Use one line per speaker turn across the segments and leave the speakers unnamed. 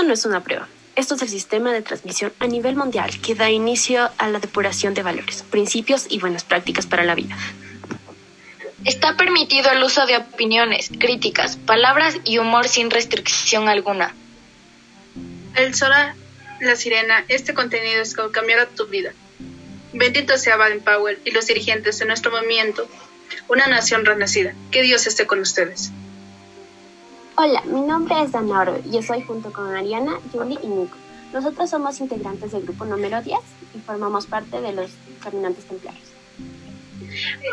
Esto no es una prueba. Esto es el sistema de transmisión a nivel mundial que da inicio a la depuración de valores, principios y buenas prácticas para la vida.
Está permitido el uso de opiniones, críticas, palabras y humor sin restricción alguna.
El Sora, la sirena, este contenido es que cambiará tu vida. Bendito sea Baden Powell y los dirigentes de nuestro movimiento, una nación renacida. Que Dios esté con ustedes.
Hola, mi nombre es Danaro y yo soy junto con Ariana, Julie y Nico. Nosotros somos integrantes del grupo número 10 y formamos parte de los caminantes templarios.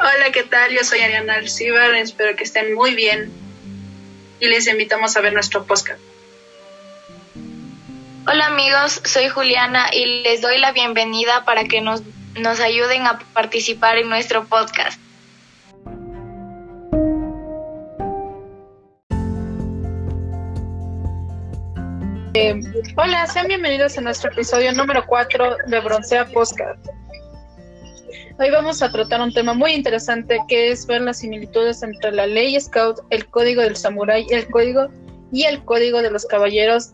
Hola, ¿qué tal? Yo soy Ariana Alcibar, espero que estén muy bien y les invitamos a ver nuestro podcast.
Hola amigos, soy Juliana y les doy la bienvenida para que nos, nos ayuden a participar en nuestro podcast.
Eh, hola, sean bienvenidos a nuestro episodio número 4 de Broncea Podcast. Hoy vamos a tratar un tema muy interesante que es ver las similitudes entre la ley Scout, el código del samurái, el código y el código de los caballeros.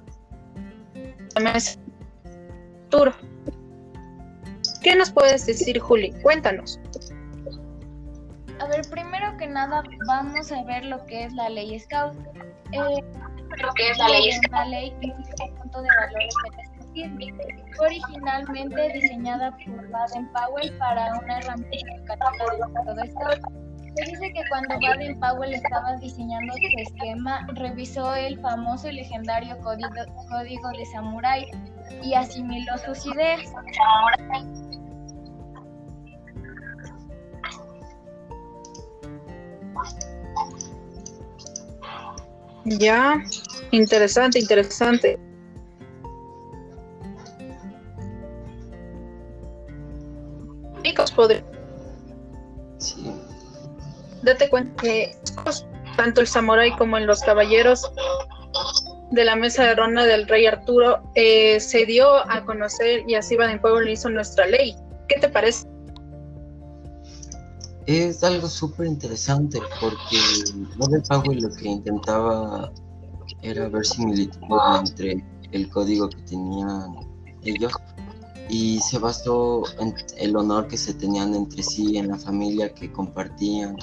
¿Qué nos puedes decir, Juli? Cuéntanos.
A ver, primero que nada vamos a ver lo que es la ley Scout. Eh,
lo que es la ley
Scout. La ley punto de valores fue originalmente diseñada por Baden Powell para una herramienta de todo esto. Se dice que cuando Baden Powell estaba diseñando su esquema, revisó el famoso y legendario código, código de Samurai y asimiló sus ideas.
Ya, interesante, interesante.
Sí.
Date cuenta que tanto el samurái como en los caballeros de la mesa de ronda del rey Arturo eh, se dio a conocer y así Baden Pueblo hizo nuestra ley. ¿Qué te parece?
Es algo súper interesante porque Baden Powell lo que intentaba era ver similitudes entre el código que tenían ellos y se basó en el honor que se tenían entre sí, en la familia que compartían,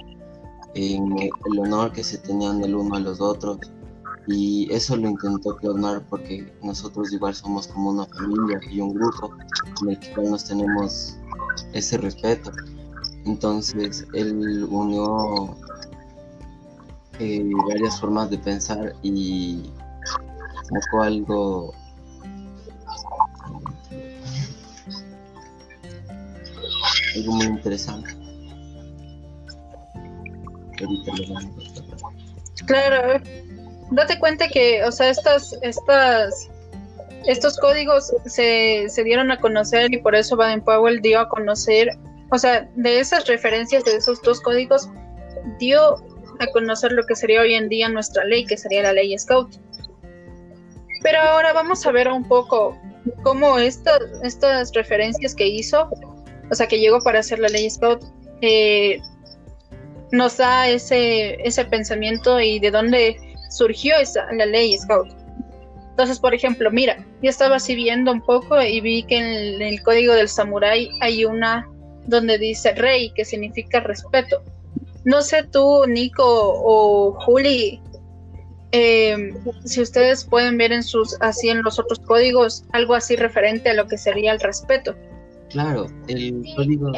en el honor que se tenían el uno a los otros. Y eso lo intentó clonar porque nosotros igual somos como una familia y un grupo en el que nos tenemos ese respeto. Entonces él unió eh, varias formas de pensar y sacó algo algo muy interesante.
Claro, date cuenta que, o sea, estas, estas, estos códigos se, se dieron a conocer y por eso Baden Powell dio a conocer, o sea, de esas referencias de esos dos códigos, dio a conocer lo que sería hoy en día nuestra ley, que sería la ley Scout. Pero ahora vamos a ver un poco cómo estas, referencias que hizo o sea, que llegó para hacer la ley Scout, eh, nos da ese, ese pensamiento y de dónde surgió esa, la ley Scout. Entonces, por ejemplo, mira, yo estaba así viendo un poco y vi que en el, código del samurái hay una donde dice rey, que significa respeto. No sé tú, Nico o Juli, eh, si ustedes pueden ver en sus así en los otros códigos algo así referente a lo que sería el respeto.
Claro, el código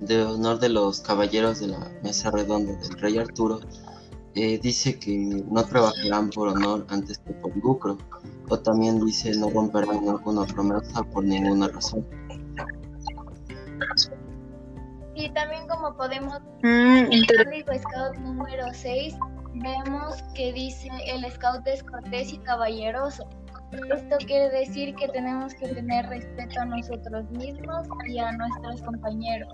de, honor de los caballeros de la mesa redonda del rey Arturo eh, dice que no trabajarán por honor antes que por lucro, o también dice no romperán ninguna promesa por ninguna razón.
Y también como podemos mm, el código Scout número 6 vemos que dice el Scout es cortés y caballeroso esto quiere decir que tenemos que tener respeto a nosotros mismos y a nuestros compañeros.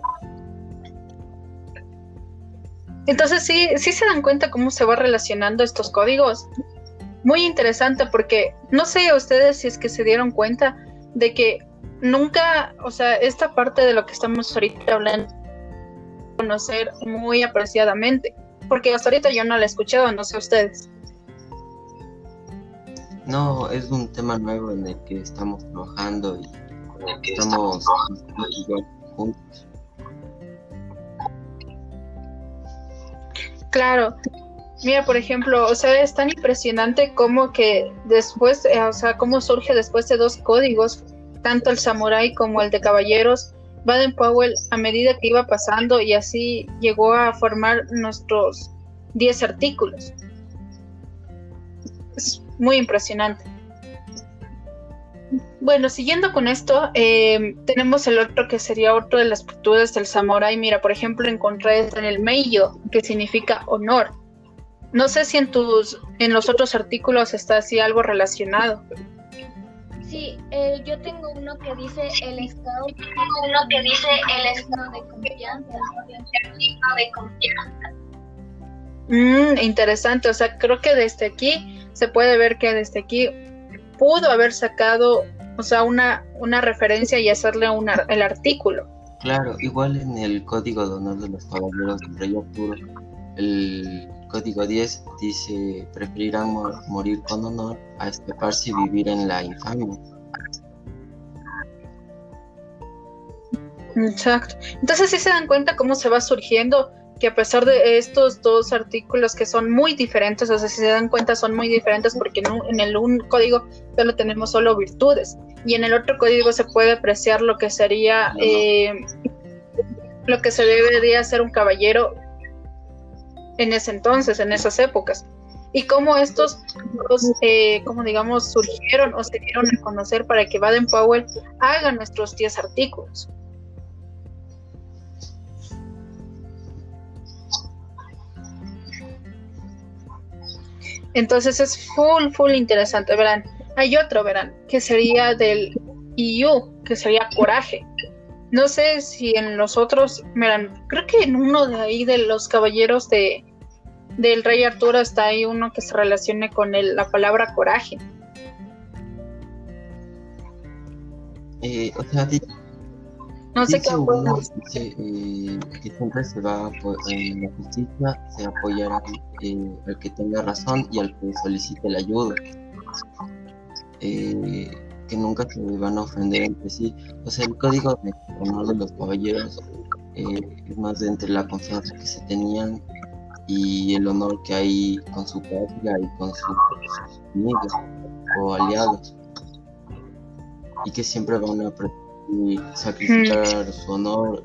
Entonces sí, sí se dan cuenta cómo se va relacionando estos códigos. Muy interesante porque no sé ustedes si es que se dieron cuenta de que nunca, o sea, esta parte de lo que estamos ahorita hablando, conocer muy apreciadamente, porque hasta ahorita yo no la he escuchado, no sé ustedes.
No, es un tema nuevo en el que estamos trabajando y estamos juntos.
Claro. Mira, por ejemplo, o sea, es tan impresionante como que después, eh, o sea, cómo surge después de dos códigos, tanto el samurai como el de caballeros, Baden Powell a medida que iba pasando y así llegó a formar nuestros 10 artículos. Es muy impresionante. Bueno, siguiendo con esto, eh, tenemos el otro que sería otro de las virtudes del samurai. Mira, por ejemplo, encontré en el Meiyo, que significa honor. No sé si en tus, en los otros artículos está así algo relacionado.
Sí, eh, yo tengo uno que dice el scout, tengo uno que dice el scout de confianza, de confianza.
Mm, interesante, o sea, creo que desde aquí se puede ver que desde aquí pudo haber sacado, o sea, una, una referencia y hacerle una, el artículo.
Claro, igual en el Código de Honor de los Caballeros del Rey Arturo, el Código 10 dice, preferirán morir con honor a escaparse y vivir en la infamia.
Exacto. Entonces sí se dan cuenta cómo se va surgiendo que a pesar de estos dos artículos que son muy diferentes, o sea, si se dan cuenta son muy diferentes porque en, el un código solo tenemos solo virtudes y en el otro código se puede apreciar lo que sería eh, lo que se debería hacer un caballero en ese entonces, en esas épocas. Y cómo estos dos, eh, como digamos, surgieron o se dieron a conocer para que Baden Powell haga nuestros 10 artículos. Entonces es full, full interesante, verán. Hay otro, verán, que sería del EU, que sería coraje. No sé si en los otros, verán, creo que en uno de ahí de los caballeros de del rey Arturo está ahí uno que se relacione con el, la palabra coraje.
Eh, o sea,
no sé qué
dice, eh, que siempre se va en la justicia se apoyará eh, al que tenga razón y al que solicite la ayuda eh, que nunca se van a ofender entre sí o sea el código de honor de los caballeros eh, es más de entre la confianza que se tenían y el honor que hay con su patria y con sus amigos o aliados y que siempre van a sacrificar su honor,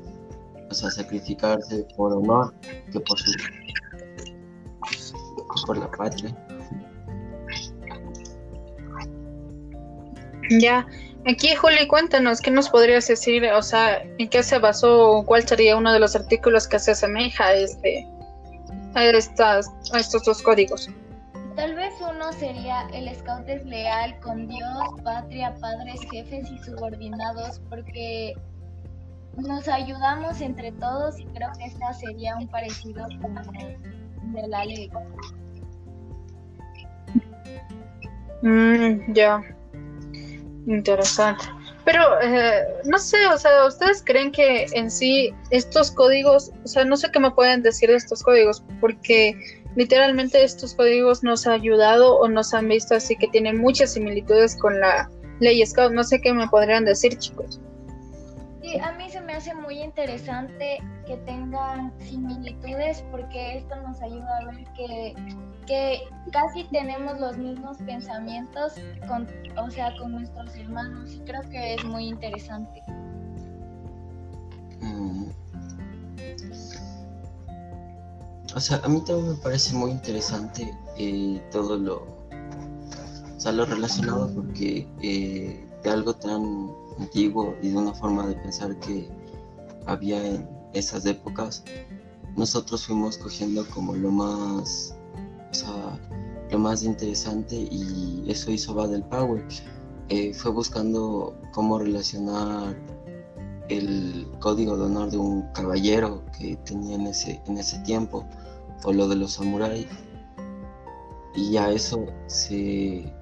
o sea, sacrificarse por honor que por su por la patria.
Ya, aquí Juli, cuéntanos, ¿qué nos podrías decir? O sea, ¿en qué se basó? ¿Cuál sería uno de los artículos que se asemeja a este, a estas, a estos dos códigos?
Tal vez uno sería el scout es leal con Dios, patria, padres, jefes y subordinados, porque nos ayudamos entre todos y creo que esta sería un parecido con de la ley.
Mm, ya, interesante. Pero eh, no sé, o sea, ¿ustedes creen que en sí estos códigos, o sea, no sé qué me pueden decir de estos códigos, porque literalmente estos códigos nos han ayudado o nos han visto así que tienen muchas similitudes con la ley Scout. No sé qué me podrían decir, chicos.
A mí se me hace muy interesante que tengan similitudes porque esto nos ayuda a ver que, que casi tenemos los mismos pensamientos con, o sea, con nuestros hermanos y creo que es muy interesante.
Mm. O sea, a mí también me parece muy interesante eh, todo lo, lo relacionado porque eh, de algo tan antiguo y de una forma de pensar que había en esas épocas, nosotros fuimos cogiendo como lo más, o sea, lo más interesante y eso hizo Badel Power. Eh, fue buscando cómo relacionar el código de honor de un caballero que tenía en ese, en ese tiempo o lo de los samuráis y a eso se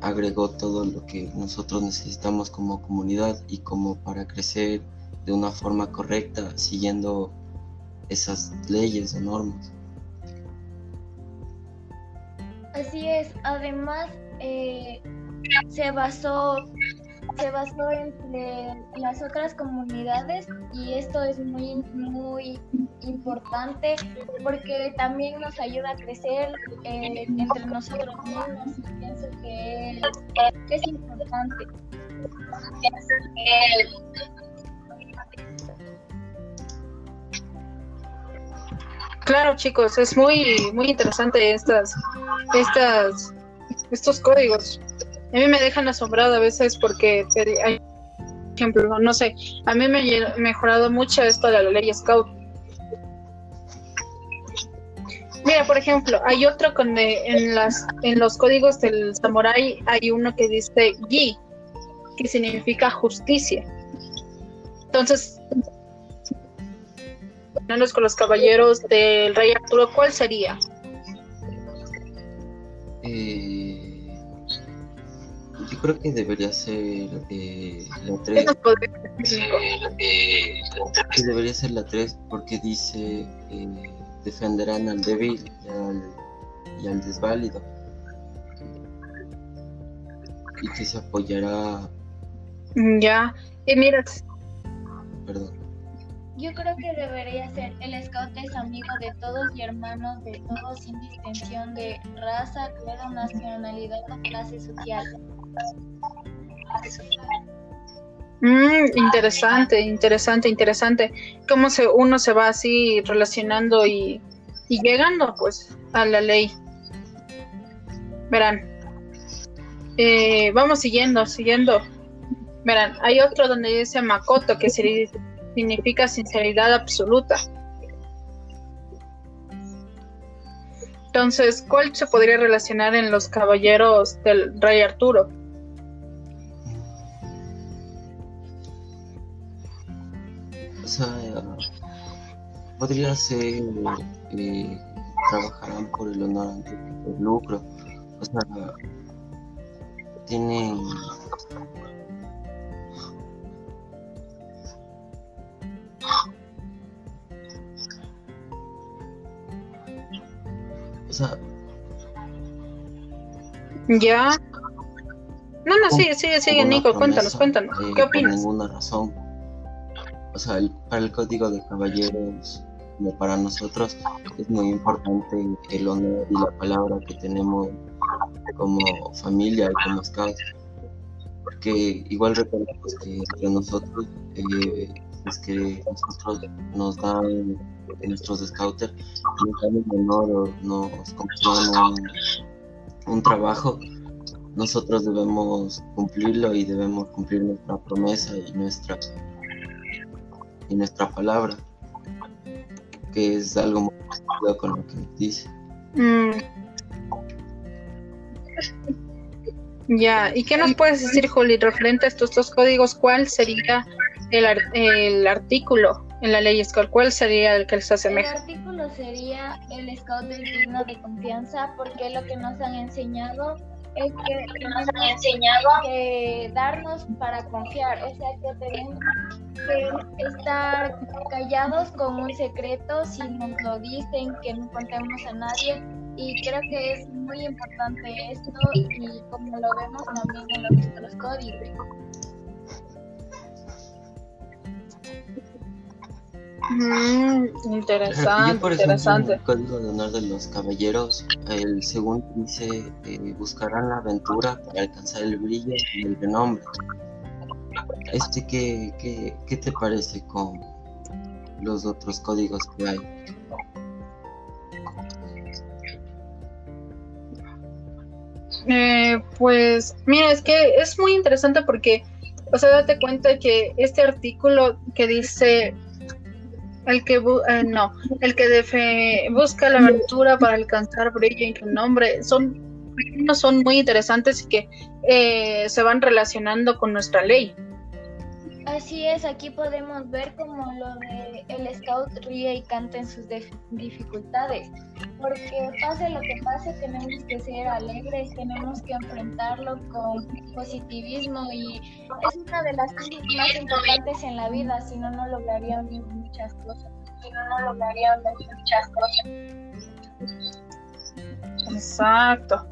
agregó todo lo que nosotros necesitamos como comunidad y como para crecer de una forma correcta siguiendo esas leyes o normas.
Así es, además eh, se basó se basó entre las otras comunidades y esto es muy muy importante porque también nos ayuda a crecer eh, entre nosotros mismos y pienso que es importante.
Claro, chicos, es muy muy interesante estas estas estos códigos. A mí me dejan asombrado a veces porque hay ejemplo, no sé, a mí me ha mejorado mucho esto de la ley Scout. Mira, por ejemplo, hay otro con en las en los códigos del samurai hay uno que dice Gi, que significa justicia. Entonces, con los caballeros del rey Arturo, ¿cuál sería?
Eh, yo creo que debería ser eh, la 3. Eh, que debería ser la 3 porque dice eh, defenderán al débil y al, y al desválido. Y que se apoyará.
Ya, y mira.
Perdón.
Yo creo que debería ser el scout es amigo de todos y hermanos de todos sin distinción de raza, credo, nacionalidad o clase social.
Mm, interesante, interesante, interesante. Cómo se, uno se va así relacionando y, llegando pues a la ley. Verán. Eh, vamos siguiendo, siguiendo. Verán, hay otro donde dice Makoto, que significa sinceridad absoluta. Entonces, ¿cuál se podría relacionar en los caballeros del rey Arturo?
O sea, podría ser eh, trabajarán por el honor ante el lucro. O sea, tienen O sea.
Ya. No, no, sigue, sigue, sigue, Nico, cuéntanos, cuéntanos.
Eh,
¿Qué opinas?
Por ninguna razón. El, para el código de caballeros, como para nosotros, es muy importante el honor y la palabra que tenemos como familia y como scouts. Porque igual recordemos que entre nosotros eh, es que nosotros nos dan nuestros scouters nos dan un honor nos confían un trabajo nosotros debemos cumplirlo y debemos cumplir nuestra promesa y nuestra y nuestra palabra que es algo muy parecido con lo que dice
Mm. Ya, ¿y qué nos puedes decir, Juli, referente a estos dos códigos? ¿Cuál sería el, ar- el artículo en la ley Scout? ¿Cuál sería el que se
El
asemeja?
artículo sería el scout del digno de confianza porque lo que nos han enseñado es que tenemos que darnos para confiar, o sea que tenemos que estar callados con un secreto si nos lo dicen, que no contemos a nadie y creo que es muy importante esto y como lo vemos también en los nuestros códigos.
Mm,
Yo
interesante,
por ejemplo en
interesante.
el código de honor de los caballeros el segundo dice eh, buscarán la aventura para alcanzar el brillo y el renombre este qué, qué, qué te parece con los otros códigos que hay
Eh, pues mira, es que es muy interesante porque, o sea, date cuenta que este artículo que dice el que bu- eh, no, el que busca la aventura para alcanzar brillo en tu nombre, son son muy interesantes y que eh, se van relacionando con nuestra ley.
Así es, aquí podemos ver como lo de el scout ríe y canta en sus dif- dificultades, porque pase lo que pase tenemos que ser alegres, tenemos que enfrentarlo con positivismo y es una de las cosas más importantes en la vida, si no, no lograríamos muchas cosas. Si no, no lograríamos muchas cosas.
Exacto.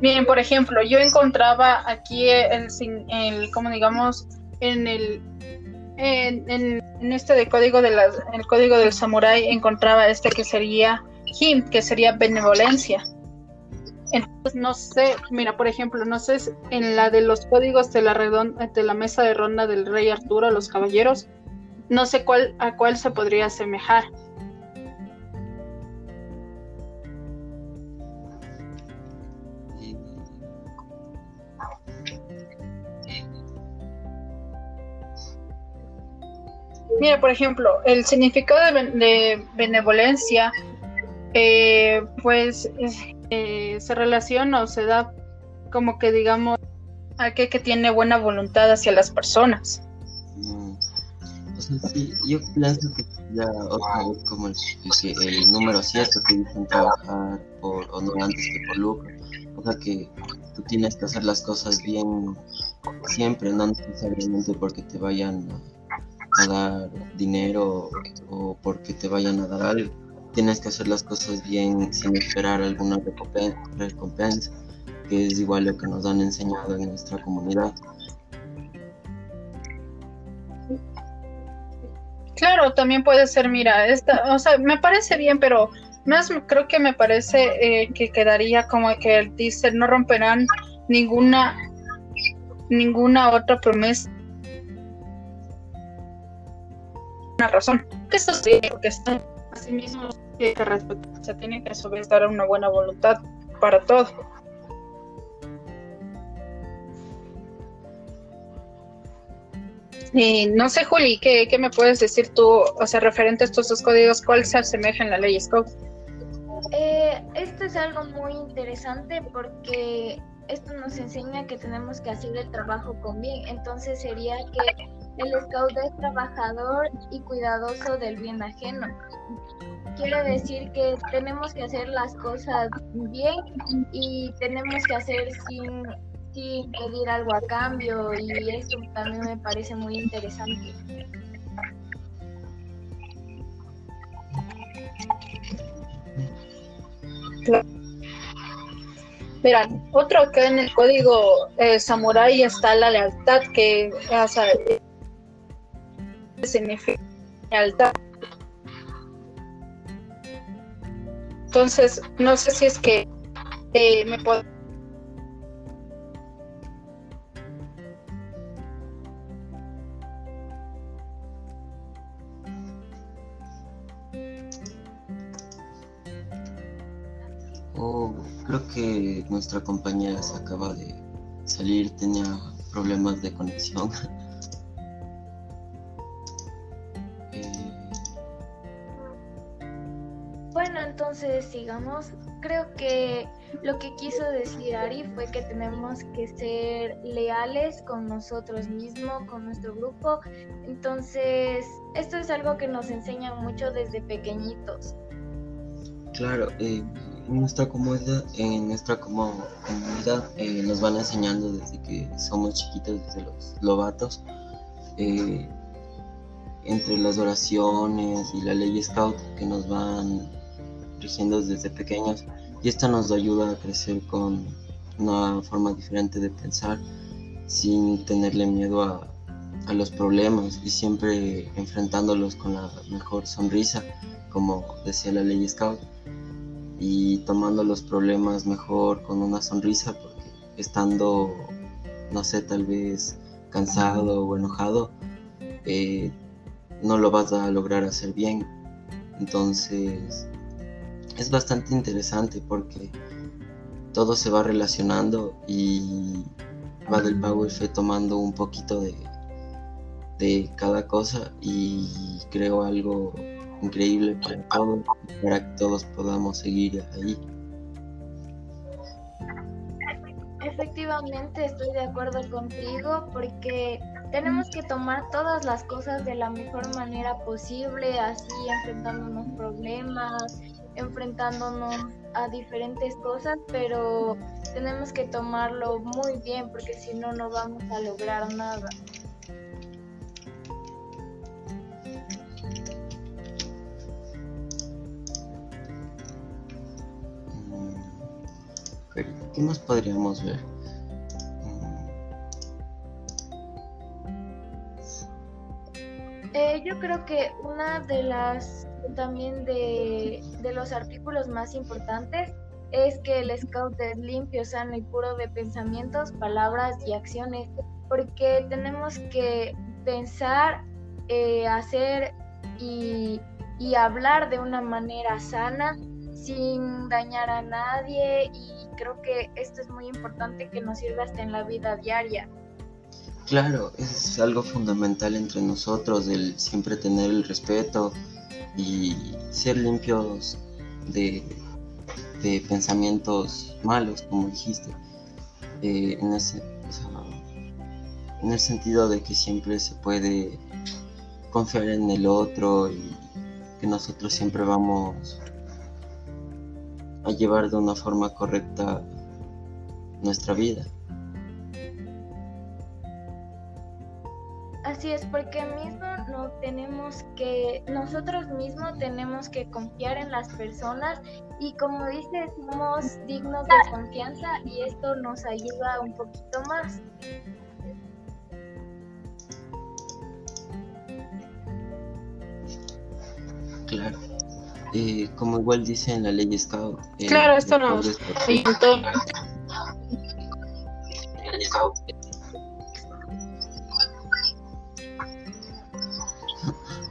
Bien, por ejemplo, yo encontraba aquí el, el como digamos, en el en, en, este de código de el código del samurái encontraba este que sería him, que sería benevolencia. Entonces no sé, mira, por ejemplo, no sé en la de los códigos de la de la mesa de ronda del rey Arturo, los caballeros, no sé cuál a cuál se podría asemejar. Mira, por ejemplo, el significado de, benevolencia, eh, pues eh, se relaciona o se da como que digamos a que, que tiene buena voluntad hacia las personas.
Mm. O sea, sí, yo pienso que ya otra como el, el, número cierto que dicen trabajar por honor antes que por lucro. O sea que tú tienes que hacer las cosas bien siempre, no necesariamente porque te vayan a a dar dinero o porque te vayan a dar algo. Tienes que hacer las cosas bien sin esperar alguna recompensa, que es igual lo que nos han enseñado en nuestra comunidad.
Claro, también puede ser, mira, esta, o sea, me parece bien, pero más creo que me parece eh, que quedaría como que dice no romperán ninguna ninguna otra promesa razón. Que eso sí, porque están así mismo que se tiene que a su vez dar una buena voluntad para todo. Y no sé, Juli, ¿qué, ¿qué, me puedes decir tú, o sea, referente a estos dos códigos, cuál se asemeja en la ley SCOP?
Eh, esto es algo muy interesante porque esto nos enseña que tenemos que hacer el trabajo con bien. Entonces sería que el scout es trabajador y cuidadoso del bien ajeno. Quiere decir que tenemos que hacer las cosas bien y tenemos que hacer sin, sin pedir algo a cambio y eso también me parece muy interesante.
Verán, otro que en el código eh, samurai está la lealtad, que o sea, significa lealtad. Entonces, no sé si es que eh, me puedo
Oh, creo que nuestra compañera se acaba de salir, tenía problemas de conexión.
entonces sigamos. Creo que lo que quiso decir Ari fue que tenemos que ser leales con nosotros mismos, con nuestro grupo. Entonces, esto es algo que nos enseñan mucho desde pequeñitos.
Claro, eh, en nuestra comunidad, en nuestra como comunidad eh, nos van enseñando desde que somos chiquitos, desde los lobatos, eh, entre las oraciones y la ley scout que nos van creciendo desde pequeños y esto nos ayuda a crecer con una forma diferente de pensar sin tenerle miedo a, a los problemas y siempre enfrentándolos con la mejor sonrisa, como decía la ley Scout, y tomando los problemas mejor con una sonrisa, porque estando, no sé, tal vez cansado o enojado, eh, no lo vas a lograr hacer bien. Entonces, es bastante interesante porque todo se va relacionando y va del Power fue tomando un poquito de, de cada cosa y creo algo increíble para todos, para que todos podamos seguir ahí.
Efectivamente, estoy de acuerdo contigo porque tenemos que tomar todas las cosas de la mejor manera posible, así enfrentándonos problemas, enfrentándonos a diferentes cosas, pero tenemos que tomarlo muy bien porque si no, no vamos a lograr nada.
¿qué más podríamos ver?
Eh, yo creo que una de las también de, de, los artículos más importantes es que el scout es limpio, sano y puro de pensamientos, palabras y acciones, porque tenemos que pensar, eh, hacer y, y hablar de una manera sana sin dañar a nadie y creo que esto es muy importante que nos sirva hasta en la vida diaria.
Claro, es algo fundamental entre nosotros, el siempre tener el respeto y ser limpios de, de pensamientos malos, como dijiste, eh, en, ese, en el sentido de que siempre se puede confiar en el otro y que nosotros siempre vamos a llevar de una forma correcta nuestra vida.
Así es, porque mismo no tenemos que, nosotros mismos tenemos que confiar en las personas y como dices, somos dignos de confianza y esto nos ayuda un poquito más.
Claro. Eh, como igual dice en la ley Scout.
Eh, claro, esto nos ayudó.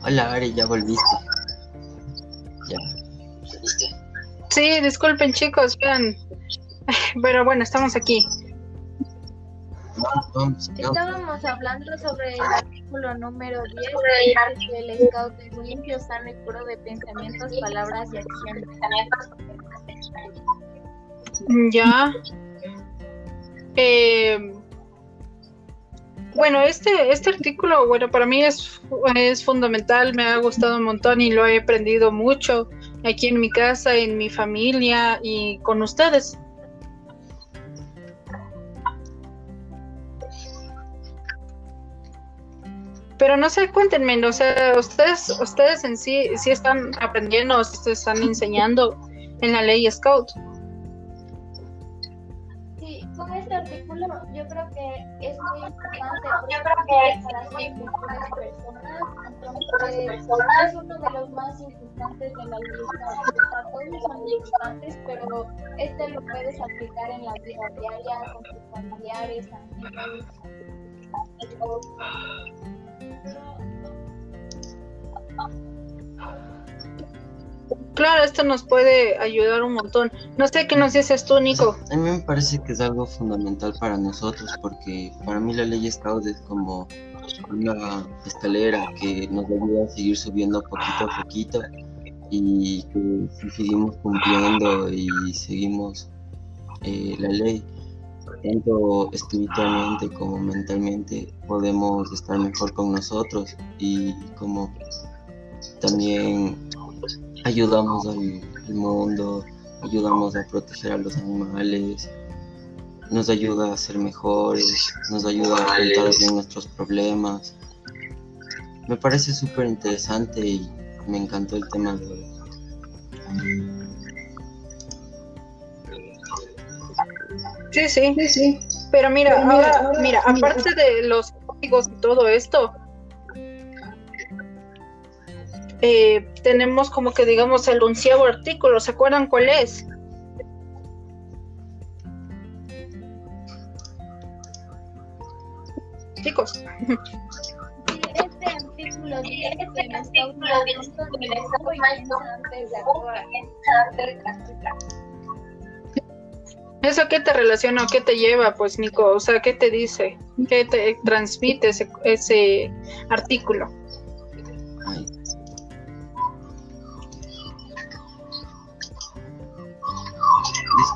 Hola, Ari, ya volviste. Ya, volviste.
Sí, disculpen chicos, vean. Pero bueno, estamos aquí.
Estábamos hablando sobre el artículo número 10, que el scout es limpio, sano y puro de pensamientos, palabras y acciones.
Ya. Eh, bueno, este, este artículo, bueno, para mí es, es fundamental, me ha gustado un montón y lo he aprendido mucho aquí en mi casa, en mi familia y con ustedes. Pero no sé, cuéntenme, o sea, ustedes, ustedes en sí, sí están aprendiendo, ustedes están enseñando en la ley Scout
este artículo yo creo que es muy importante yo creo que es para las personas entonces es uno de los más importantes de la lista todos son importantes pero este lo puedes aplicar en la vida diaria con tus familiares amigos
Claro, esto nos puede ayudar un montón. No sé qué nos dices tú, Nico.
a mí me parece que es algo fundamental para nosotros porque para mí la ley Scout es como una escalera que nos ayuda a seguir subiendo poquito a poquito y que si seguimos cumpliendo y seguimos eh, la ley, tanto espiritualmente como mentalmente, podemos estar mejor con nosotros y como también ayudamos al, mundo, ayudamos a proteger a los animales, nos ayuda a ser mejores, nos ayuda a enfrentar bien nuestros problemas. Me parece súper interesante y me encantó el tema de hoy.
Sí, sí, sí, sí. Pero mira, ahora, mira, aparte de los códigos y todo esto, eh, tenemos como que digamos el onceavo artículo, ¿se acuerdan cuál es? Chicos.
Este artículo dice que me está
¿Eso qué te relaciona o qué te lleva, pues, Nico? O sea, ¿qué te dice? ¿Qué te transmite ese, ese artículo?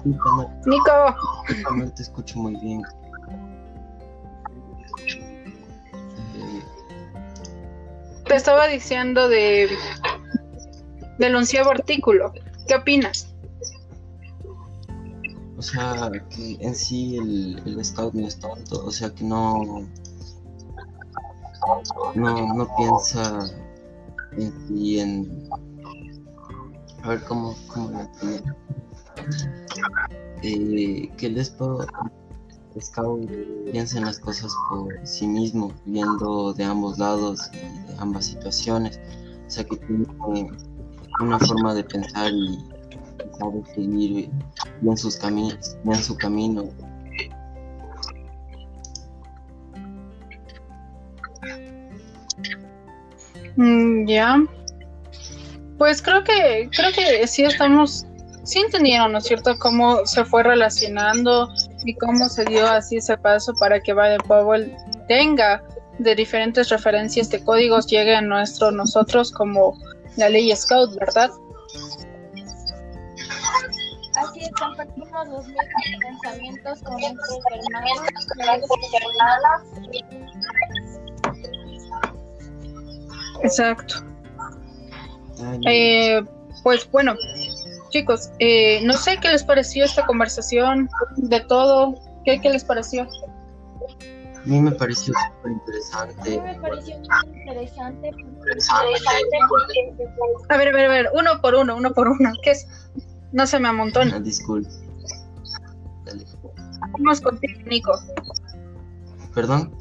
Nico.
No te escucho muy bien.
Te estaba diciendo de del onceavo artículo. ¿Qué opinas?
O sea, que en sí el, el scout no es tonto, o sea que no no, no piensa en en a ver cómo, cómo lo eh, que el Scout piensa en las cosas por sí mismo, viendo de ambos lados y de ambas situaciones. O sea, que tiene una forma de pensar y sabe seguir bien sus caminos, su camino.
Mm, ya. Pues creo que creo que sí estamos sí entendieron, ¿no es cierto?, cómo se fue relacionando y cómo se dio así ese paso para que Baden Powell tenga de diferentes referencias de códigos llegue a nuestro nosotros como la ley Scout, ¿verdad?
Así es, compartimos los mismos pensamientos con nuestros hermanos.
Exacto. Eh, pues bueno, chicos, eh, no sé qué les pareció esta conversación, de todo, ¿qué, qué les pareció?
A mí me pareció súper interesante.
A mí me pareció muy interesante.
A ver, a ver, a ver, uno por uno, uno por uno. ¿Qué es? No se me amontona.
Ah, disculpe. Dale.
Vamos contigo, Nico.
¿Perdón?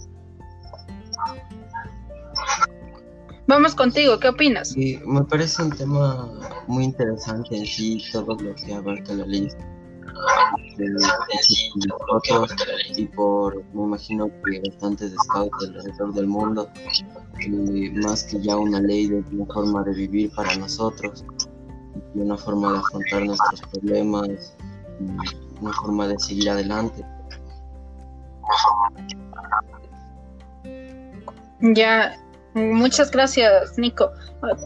Vamos contigo, ¿qué opinas?
Sí, me parece un tema muy interesante en sí, todo lo que abarca la ley. De, nosotros y por, me imagino que bastantes scouts alrededor del mundo, y más que ya una ley de una forma de vivir para nosotros, y una forma de afrontar nuestros problemas, y una forma de seguir adelante.
Ya, muchas gracias, Nico.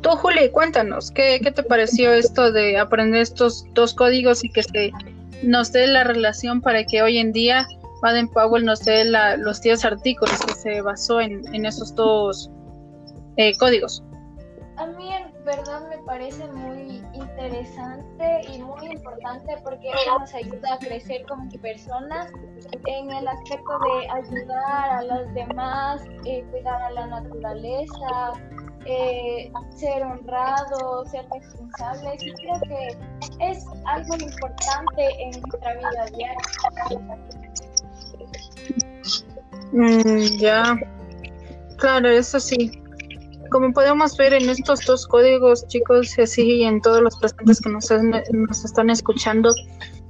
Tú, Juli, cuéntanos, ¿qué, ¿qué te pareció esto de aprender estos dos códigos y que se nos dé la relación para que hoy en día Baden Powell nos dé la, los 10 artículos que se basó en, en esos dos eh, códigos?
A mí verdad me parece muy interesante y muy importante porque eso nos ayuda a crecer como personas en el aspecto de ayudar a los demás, eh, cuidar a la naturaleza, eh, ser honrados, ser responsables y creo que es algo importante en nuestra vida diaria.
Mm, ya, claro, eso sí. Como podemos ver en estos dos códigos, chicos, y así en todos los presentes que nos, nos están escuchando,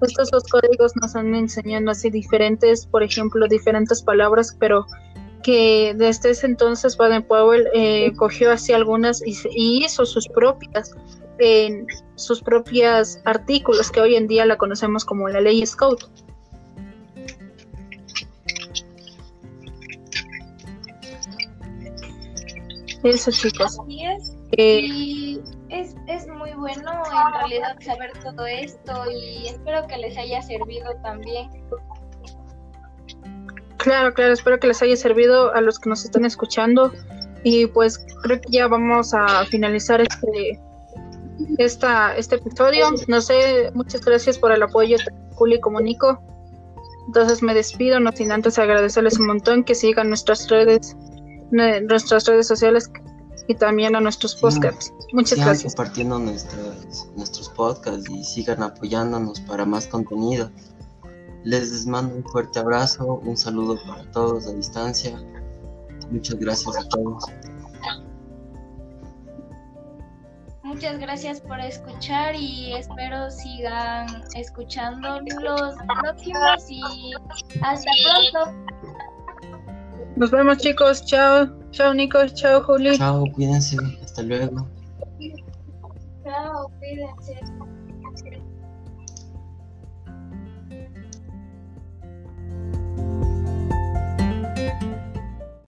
estos dos códigos nos están enseñando así diferentes, por ejemplo, diferentes palabras, pero que desde ese entonces Baden Powell eh, cogió así algunas y, y hizo sus propias sus propias artículos que hoy en día la conocemos como la ley Scout. Eso chicos.
Así es.
Eh,
Y es, es muy bueno en realidad saber todo esto y espero que les haya servido también.
Claro, claro, espero que les haya servido a los que nos están escuchando y pues creo que ya vamos a finalizar este esta, este episodio. No sé, muchas gracias por el apoyo, Juli como Nico. Entonces me despido, no sin antes agradecerles un montón que sigan nuestras redes, nuestras redes sociales y también a nuestros podcasts. Muchas
Sigan
gracias.
compartiendo nuestras, nuestros podcasts y sigan apoyándonos para más contenido. Les mando un fuerte abrazo, un saludo para todos a distancia. Muchas gracias a todos.
Muchas gracias por escuchar y espero sigan escuchando los próximos y hasta pronto.
Nos vemos chicos, chao, chao Nico, chao Juli.
Chao, cuídense, hasta luego.
Chao, cuídense.